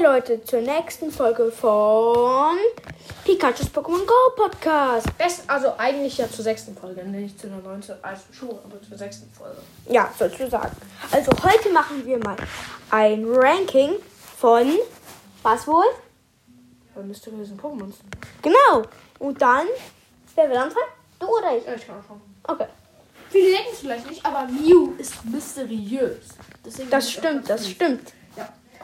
Hi Leute, zur nächsten Folge von Pikachu's Pokémon Go Podcast. Best, also eigentlich ja zur sechsten Folge, nicht zu der neunten, also schon, aber zur sechsten Folge. Ja, sozusagen. Also heute machen wir mal ein Ranking von was wohl? Von mysteriösen Pokémons. Genau. Und dann, wer will anfangen? Du oder ich? Ja, ich kann anfangen. Okay. Viele denken es vielleicht nicht, aber Mew ist mysteriös. Deswegen Das stimmt, das stimmt.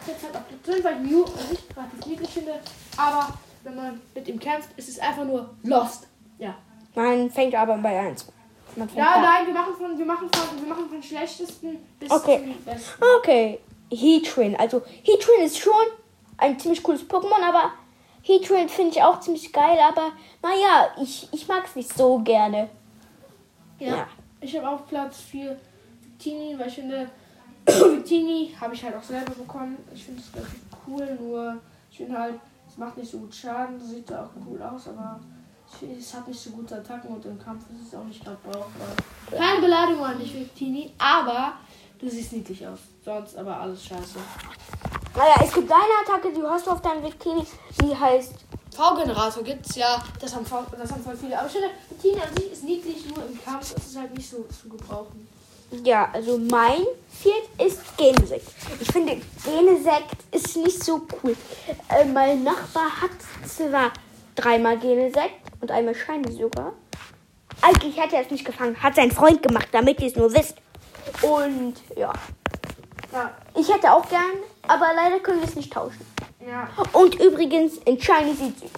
Jetzt halt auf Platz 5, weil Mew an sich relativ niedlich finde, aber wenn man mit ihm kämpft, ist es einfach nur lost. Ja. Man fängt aber bei 1. Man fängt Ja, da- nein, wir machen von, wir machen von, wir machen von schlechtesten bis Okay. zum besten. Okay. Heatran. Also Heatran ist schon ein ziemlich cooles Pokémon, aber Heatran finde ich auch ziemlich geil, aber naja, ich, ich mag es nicht so gerne. Ja. Ja. Ich habe auf Platz 4 Victini, weil ich finde, Victini habe ich halt auch selber bekommen. Ich finde es relativ cool, nur ich finde halt, es macht nicht so gut Schaden, sieht auch cool aus, aber ich finde, es hat nicht so gute Attacken und im Kampf ist es auch nicht gerade brauchbar. Keine Beleidigung an dich, Victini, aber du siehst niedlich aus. Sonst aber alles scheiße. Naja, es gibt eine Attacke, die hast du auf deinem Victini, die heißt. V-Generator gibt's ja, das haben, v das haben voll viele. Aber ich finde, Victini an sich ist niedlich, nur im Kampf ist es halt nicht so zu gebrauchen. Ja, also mein Viert ist Genesekt. Ich finde, Genesekt ist nicht so cool. Äh, mein Nachbar hat zwar dreimal Genesekt und einmal Shiny sogar. Eigentlich hat er es nicht gefangen, hat sein Freund gemacht, damit ihr es nur wisst. Und ja, Ja, ich hätte auch gern, aber leider können wir es nicht tauschen. ja. Und übrigens, in Shiny sieht es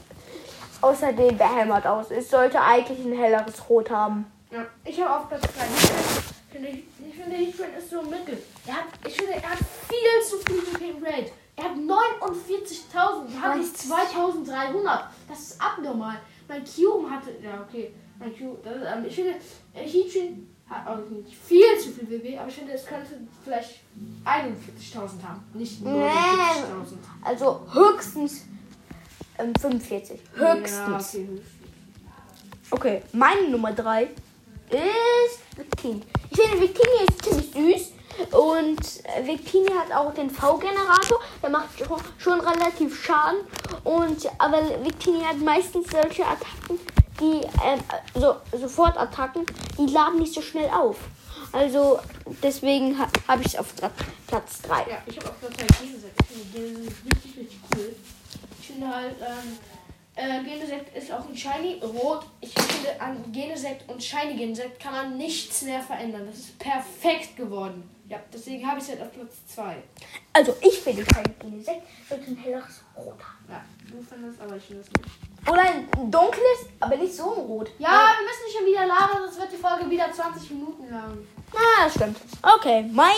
außerdem behämmert aus. Es sollte eigentlich ein helleres Rot haben. Ja, ich habe auf Platz 3 Heatran. Finde ich, ich finde, Heatran ist so mittel. Er hat, ich finde, er hat viel zu viel VP Rate. Er hat 49.000. Wir haben Was? jetzt 2.300. Das ist abnormal. Mein Cube hatte. Ja, okay. Mein. Das ist, ähm, ich finde, äh, Heatran hat auch nicht viel zu viel WB, aber ich finde, es könnte vielleicht 41.000 haben. Nicht 49.000. Also höchstens ähm, 45. Höchstens. Ja, okay, höchstens. Okay, meine Nummer 3 ist Victini. Ich finde, Victini ist ziemlich süß. Und äh, Victini hat auch den V-Generator. Der macht schon, relativ Schaden. Und, aber Victini hat meistens solche Attacken, die, ähm, so, Sofort-Attacken, die laden nicht so schnell auf. Also deswegen ha, habe ich es auf Platz 3. Ja, ich habe auch Platz 3 Genesect. Ich finde Genesect richtig, richtig cool. Ich finde halt, ähm, äh, Genesect ist auch ein Shiny Rot. Ich finde, an Genesect und Shiny Genesect kann man nichts mehr verändern. Das ist perfekt geworden. Ja, deswegen habe ich es halt auf Platz 2. Also ich finde kein Genesekt, sollte ein helleres Rot. Ja, du findest, aber ich finde es nicht. Oder ein dunkles, aber nicht so ein Rot. Ja, wir müssen nicht schon wieder labern, sonst wird die Folge wieder 20 Minuten lang. Ah, das stimmt. Okay, mein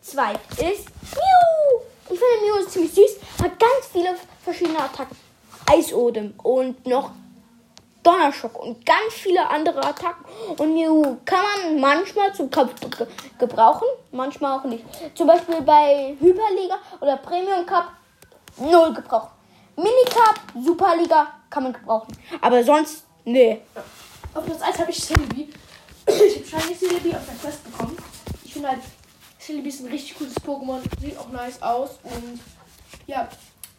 zwei ist Mew. Ich finde Mew ist ziemlich süß. Hat ganz viele verschiedene Attacken. Eisodem und noch Donnerschock und ganz viele andere Attacken. Und Mew kann man manchmal zum Kampf ge gebrauchen, manchmal auch nicht. Zum Beispiel bei Hyperliga oder Premium Cup null gebraucht. Minicup, Superliga kann man gebrauchen. Aber sonst, nee. Auf Platz 1 habe ich Celebi. Ich habe Shiny Celebi auf der Quest bekommen. Ich finde halt, Celebi ist ein richtig cooles Pokémon. Sieht auch nice aus. Und ja,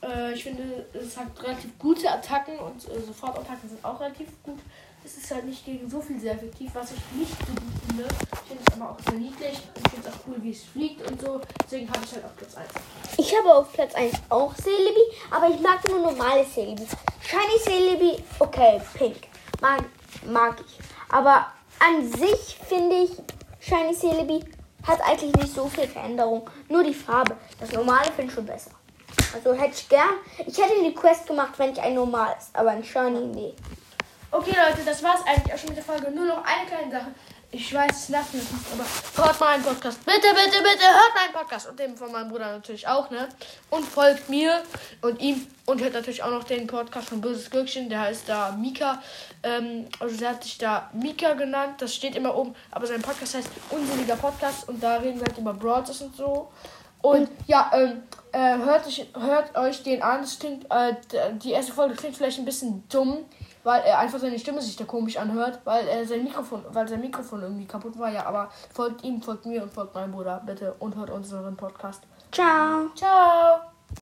äh, ich finde, es hat relativ gute Attacken und äh, Sofortattacken sind auch relativ gut. Es ist halt nicht gegen so viel sehr effektiv, was ich nicht so gut finde. Ich finde es aber auch sehr niedlich. Ich finde es auch cool, wie es fliegt und so. Deswegen habe ich halt auf Platz 1. Ich habe auf Platz 1 auch Celebi, aber ich mag nur normale Celebi. Shiny Celebi, okay, pink. Mag, mag ich. Aber an sich finde ich, Shiny Celebi hat eigentlich nicht so viel Veränderung. Nur die Farbe. Das normale finde ich schon besser. Also hätte ich gern. Ich hätte die Quest gemacht, wenn ich ein normales, aber ein Shiny, nee. Okay, Leute, das war's eigentlich auch schon mit der Folge. Nur noch eine kleine Sache. Ich weiß, es nervt mich nicht, aber hört meinen Podcast. Bitte, bitte, bitte, hört meinen Podcast. Und den von meinem Bruder natürlich auch, ne? Und folgt mir und ihm. Und hört natürlich auch noch den Podcast von Böses Gürkchen. Der heißt da Mika. Ähm, also der hat sich da Mika genannt. Das steht immer oben. Aber sein Podcast heißt Unsinniger Podcast. Und da reden wir halt über Broadcast und so. Und ja, ähm, äh, hört, euch, hört euch den an. Das klingt, äh, die erste Folge klingt vielleicht ein bisschen dumm, weil er einfach seine Stimme sich da komisch anhört, weil er sein Mikrofon, weil sein Mikrofon irgendwie kaputt war. Ja, aber folgt ihm, folgt mir und folgt meinem Bruder bitte und hört unseren Podcast. Ciao. Ciao.